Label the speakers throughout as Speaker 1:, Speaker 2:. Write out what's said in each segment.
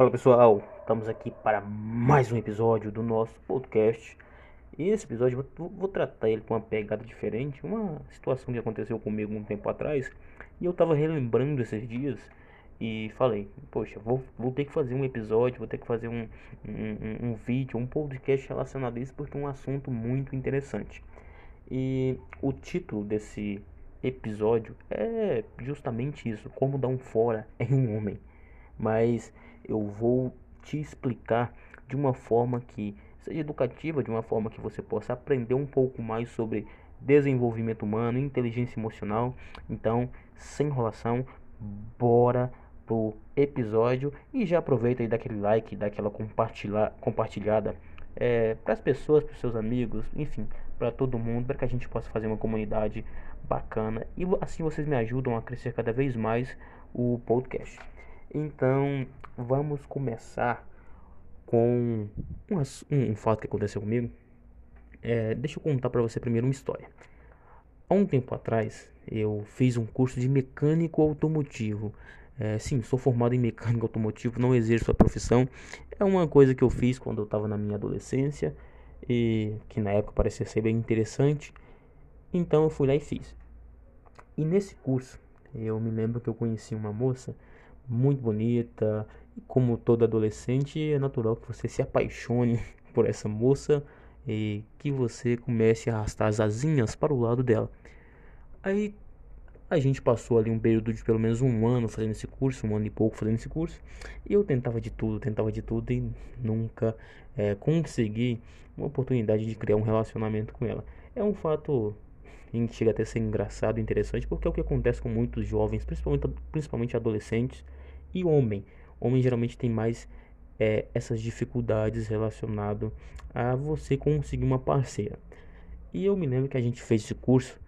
Speaker 1: Fala pessoal, estamos aqui para mais um episódio do nosso podcast. E esse episódio vou, vou tratar ele com uma pegada diferente, uma situação que aconteceu comigo um tempo atrás. E eu estava relembrando esses dias e falei, poxa, vou, vou ter que fazer um episódio, vou ter que fazer um, um, um, um vídeo, um podcast relacionado a isso, porque é um assunto muito interessante. E o título desse episódio é justamente isso: como dar um fora em um homem. Mas eu vou te explicar de uma forma que seja educativa, de uma forma que você possa aprender um pouco mais sobre desenvolvimento humano, inteligência emocional. Então, sem enrolação, bora pro episódio e já aproveita e dá aquele like, dá aquela compartilha, compartilhada é, para as pessoas, para seus amigos, enfim, para todo mundo, para que a gente possa fazer uma comunidade bacana e assim vocês me ajudam a crescer cada vez mais o podcast. Então, vamos começar com um, um, um fato que aconteceu comigo. É, deixa eu contar para você primeiro uma história. Há um tempo atrás, eu fiz um curso de mecânico automotivo. É, sim, sou formado em mecânico automotivo, não exerço a profissão. É uma coisa que eu fiz quando eu estava na minha adolescência e que na época parecia ser bem interessante. Então eu fui lá e fiz. E nesse curso, eu me lembro que eu conheci uma moça muito bonita. E como todo adolescente, é natural que você se apaixone por essa moça e que você comece a arrastar as asinhas para o lado dela. Aí a gente passou ali um período de pelo menos um ano fazendo esse curso, um ano e pouco fazendo esse curso, e eu tentava de tudo, tentava de tudo e nunca é, consegui uma oportunidade de criar um relacionamento com ela. É um fato que chega até a ser engraçado e interessante, porque é o que acontece com muitos jovens, principalmente, principalmente adolescentes e homem. Homem geralmente tem mais é, essas dificuldades relacionado a você conseguir uma parceira. E eu me lembro que a gente fez esse curso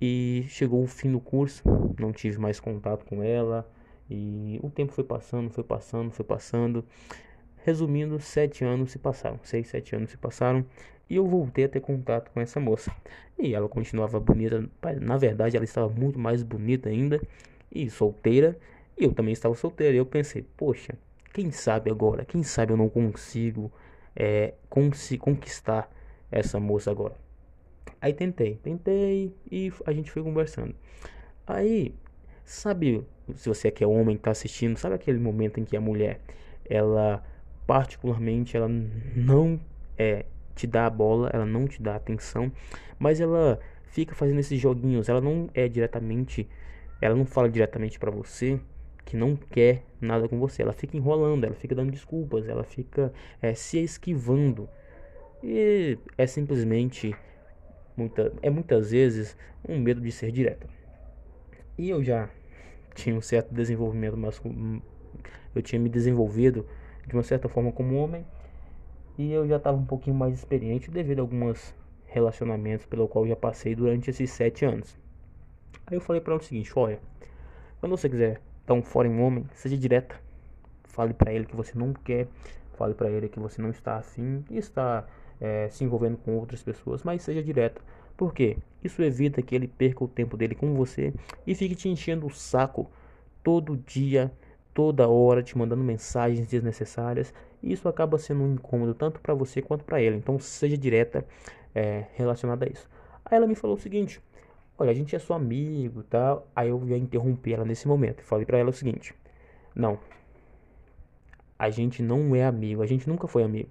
Speaker 1: e chegou o fim do curso, não tive mais contato com ela. E o tempo foi passando, foi passando, foi passando. Resumindo, sete anos se passaram, seis, sete anos se passaram e eu voltei a ter contato com essa moça. E ela continuava bonita, na verdade ela estava muito mais bonita ainda e solteira. Eu também estava solteiro. E eu pensei, poxa, quem sabe agora, quem sabe eu não consigo é, conquistar essa moça agora. Aí tentei, tentei e a gente foi conversando. Aí, sabe, se você que é homem que tá assistindo, sabe aquele momento em que a mulher, ela particularmente, ela não é te dá a bola, ela não te dá atenção, mas ela fica fazendo esses joguinhos, ela não é diretamente, ela não fala diretamente para você que não quer nada com você, ela fica enrolando, ela fica dando desculpas, ela fica é, se esquivando e é simplesmente muita, é muitas vezes um medo de ser direta. E eu já tinha um certo desenvolvimento, mas eu tinha me desenvolvido de uma certa forma como homem e eu já estava um pouquinho mais experiente devido a alguns relacionamentos pelo qual já passei durante esses sete anos. Aí eu falei para ela o seguinte: olha, quando você quiser um fora um homem, seja direta. Fale para ele que você não quer, fale para ele que você não está afim e está é, se envolvendo com outras pessoas, mas seja direta. Por quê? Isso evita que ele perca o tempo dele com você e fique te enchendo o saco todo dia, toda hora, te mandando mensagens desnecessárias. E isso acaba sendo um incômodo tanto para você quanto para ele. Então seja direta é, relacionada a isso. Aí ela me falou o seguinte: Olha, a gente é só amigo tal. Tá? Aí eu ia interromper ela nesse momento. Falei para ela o seguinte: Não, a gente não é amigo, a gente nunca foi amigo.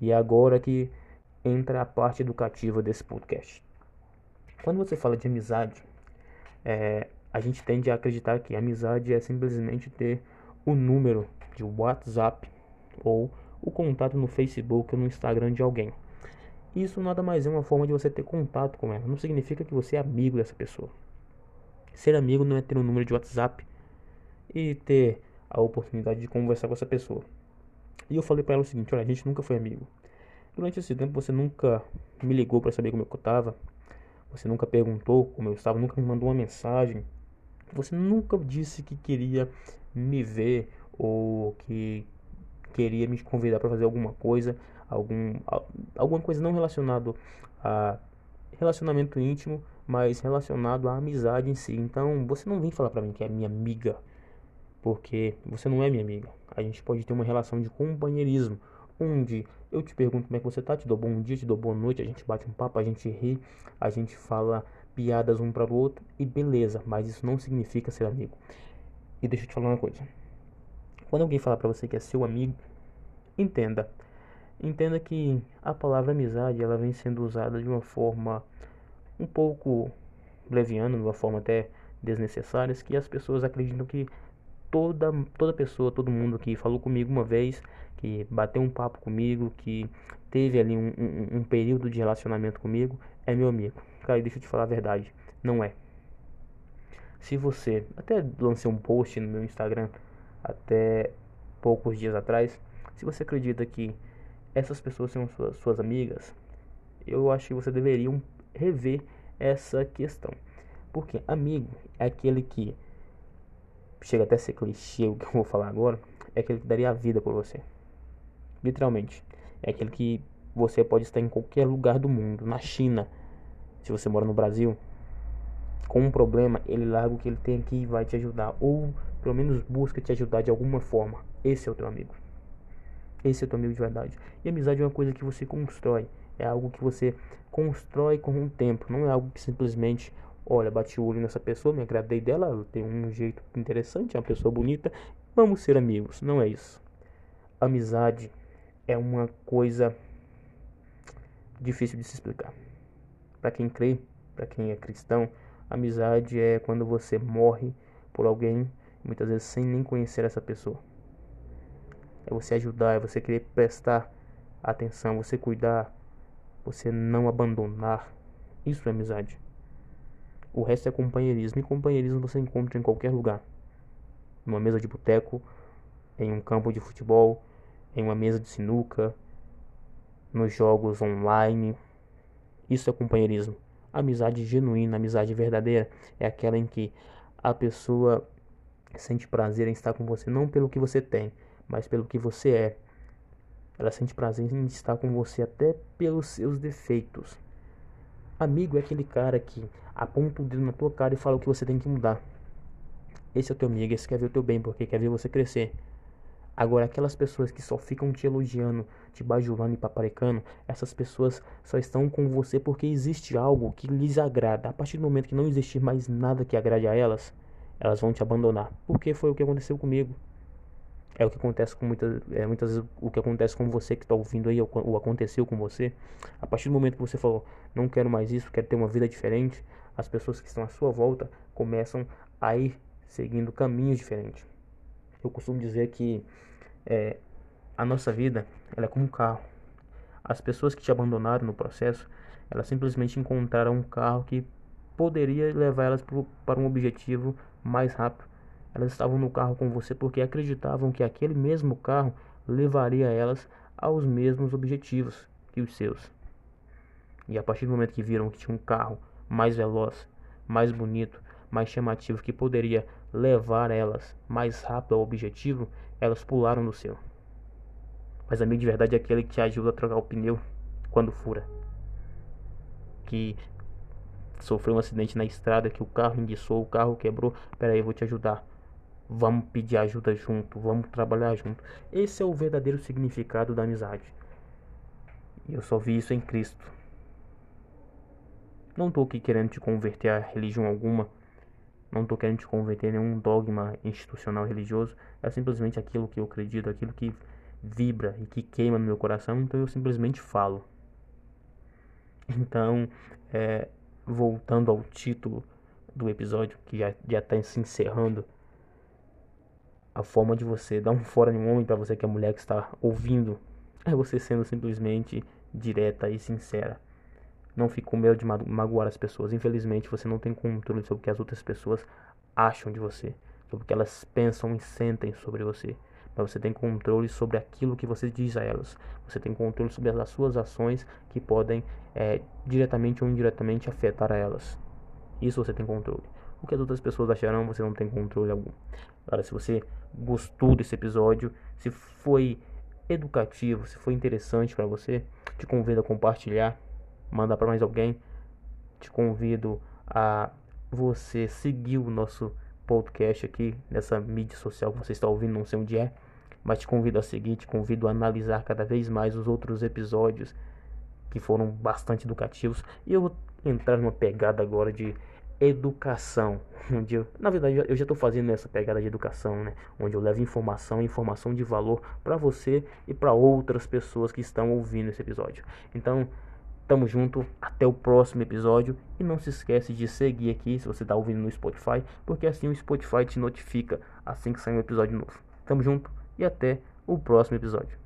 Speaker 1: E é agora que entra a parte educativa desse podcast. Quando você fala de amizade, é, a gente tende a acreditar que amizade é simplesmente ter o número de WhatsApp ou o contato no Facebook ou no Instagram de alguém. Isso nada mais é uma forma de você ter contato com ela. Não significa que você é amigo dessa pessoa. Ser amigo não é ter um número de WhatsApp e ter a oportunidade de conversar com essa pessoa. E eu falei para ela o seguinte: olha, a gente nunca foi amigo. Durante esse tempo você nunca me ligou para saber como eu estava. Você nunca perguntou como eu estava, nunca me mandou uma mensagem. Você nunca disse que queria me ver ou que queria me convidar para fazer alguma coisa, algum alguma coisa não relacionado a relacionamento íntimo, mas relacionado à amizade em si. Então, você não vem falar para mim que é minha amiga. porque você não é minha amiga. A gente pode ter uma relação de companheirismo, onde eu te pergunto como é que você tá, te dou bom dia, te dou boa noite, a gente bate um papo, a gente ri, a gente fala piadas um para o outro e beleza, mas isso não significa ser amigo. E deixa eu te falar uma coisa. Quando alguém falar para você que é seu amigo, entenda. Entenda que a palavra amizade, ela vem sendo usada de uma forma um pouco leviana, de uma forma até desnecessária, que as pessoas acreditam que toda, toda pessoa, todo mundo que falou comigo uma vez, que bateu um papo comigo, que teve ali um, um, um período de relacionamento comigo, é meu amigo. Cara, deixa eu te falar a verdade, não é. Se você, até lancei um post no meu Instagram até poucos dias atrás, se você acredita que essas pessoas são suas, suas amigas, eu acho que você deveria rever essa questão. Porque amigo é aquele que chega até a ser clichê o que eu vou falar agora, é aquele que daria a vida por você. Literalmente. É aquele que você pode estar em qualquer lugar do mundo, na China, se você mora no Brasil, com um problema, ele larga o que ele tem aqui e vai te ajudar, ou pelo menos busca te ajudar de alguma forma. Esse é o teu amigo. Esse é o teu amigo de verdade. E amizade é uma coisa que você constrói, é algo que você constrói com o tempo, não é algo que simplesmente olha, bati o olho nessa pessoa, me agradei dela, ela tem um jeito interessante, é uma pessoa bonita, vamos ser amigos. Não é isso. Amizade é uma coisa difícil de se explicar. Para quem crê, para quem é cristão, amizade é quando você morre por alguém, muitas vezes sem nem conhecer essa pessoa. É você ajudar, é você querer prestar atenção, você cuidar, você não abandonar. Isso é amizade. O resto é companheirismo. E companheirismo você encontra em qualquer lugar. Numa mesa de boteco, em um campo de futebol, em uma mesa de sinuca, nos jogos online. Isso é companheirismo. Amizade genuína, amizade verdadeira é aquela em que a pessoa sente prazer em estar com você não pelo que você tem, mas pelo que você é. Ela sente prazer em estar com você até pelos seus defeitos. Amigo é aquele cara que aponta o dedo na tua cara e fala o que você tem que mudar. Esse é o teu amigo, esse quer ver o teu bem, porque quer ver você crescer. Agora, aquelas pessoas que só ficam te elogiando, te bajulando e paparecando, essas pessoas só estão com você porque existe algo que lhes agrada. A partir do momento que não existir mais nada que agrade a elas, elas vão te abandonar. Porque foi o que aconteceu comigo. É o que acontece com muitas, é, muitas vezes o que acontece com você que está ouvindo aí, ou, aconteceu com você. A partir do momento que você falou, não quero mais isso, quero ter uma vida diferente, as pessoas que estão à sua volta começam a ir seguindo caminhos diferentes. Eu costumo dizer que é, a nossa vida ela é como um carro. As pessoas que te abandonaram no processo, elas simplesmente encontraram um carro que poderia levar elas para um objetivo mais rápido. Elas estavam no carro com você porque acreditavam que aquele mesmo carro levaria elas aos mesmos objetivos que os seus. E a partir do momento que viram que tinha um carro mais veloz, mais bonito, mais chamativo que poderia levar elas mais rápido ao objetivo, elas pularam no seu. Mas amigo de verdade é aquele que te ajuda a trocar o pneu quando fura. Que sofreu um acidente na estrada, que o carro enguiçou, o carro quebrou. Pera aí, eu vou te ajudar. Vamos pedir ajuda junto, vamos trabalhar junto. Esse é o verdadeiro significado da amizade. E eu só vi isso em Cristo. Não estou aqui querendo te converter a religião alguma. Não estou querendo te converter a nenhum dogma institucional religioso. É simplesmente aquilo que eu acredito, aquilo que vibra e que queima no meu coração. Então eu simplesmente falo. Então, é, voltando ao título do episódio, que já está se encerrando a forma de você dar um fora em um homem para você que é mulher que está ouvindo é você sendo simplesmente direta e sincera. Não fique com medo de magoar as pessoas. Infelizmente, você não tem controle sobre o que as outras pessoas acham de você, sobre o que elas pensam e sentem sobre você. Mas você tem controle sobre aquilo que você diz a elas. Você tem controle sobre as suas ações que podem é, diretamente ou indiretamente afetar a elas. Isso você tem controle. O que as outras pessoas acharão, você não tem controle algum. Agora, se você gostou desse episódio, se foi educativo, se foi interessante para você, te convido a compartilhar, mandar para mais alguém. Te convido a você seguir o nosso podcast aqui, nessa mídia social que você está ouvindo, não sei onde é, mas te convido a seguir, te convido a analisar cada vez mais os outros episódios que foram bastante educativos. E eu vou entrar numa pegada agora de educação, onde eu, na verdade eu já estou fazendo essa pegada de educação, né? Onde eu levo informação, informação de valor para você e para outras pessoas que estão ouvindo esse episódio. Então, tamo junto, até o próximo episódio e não se esquece de seguir aqui se você está ouvindo no Spotify, porque assim o Spotify te notifica assim que sair um episódio novo. Tamo junto e até o próximo episódio.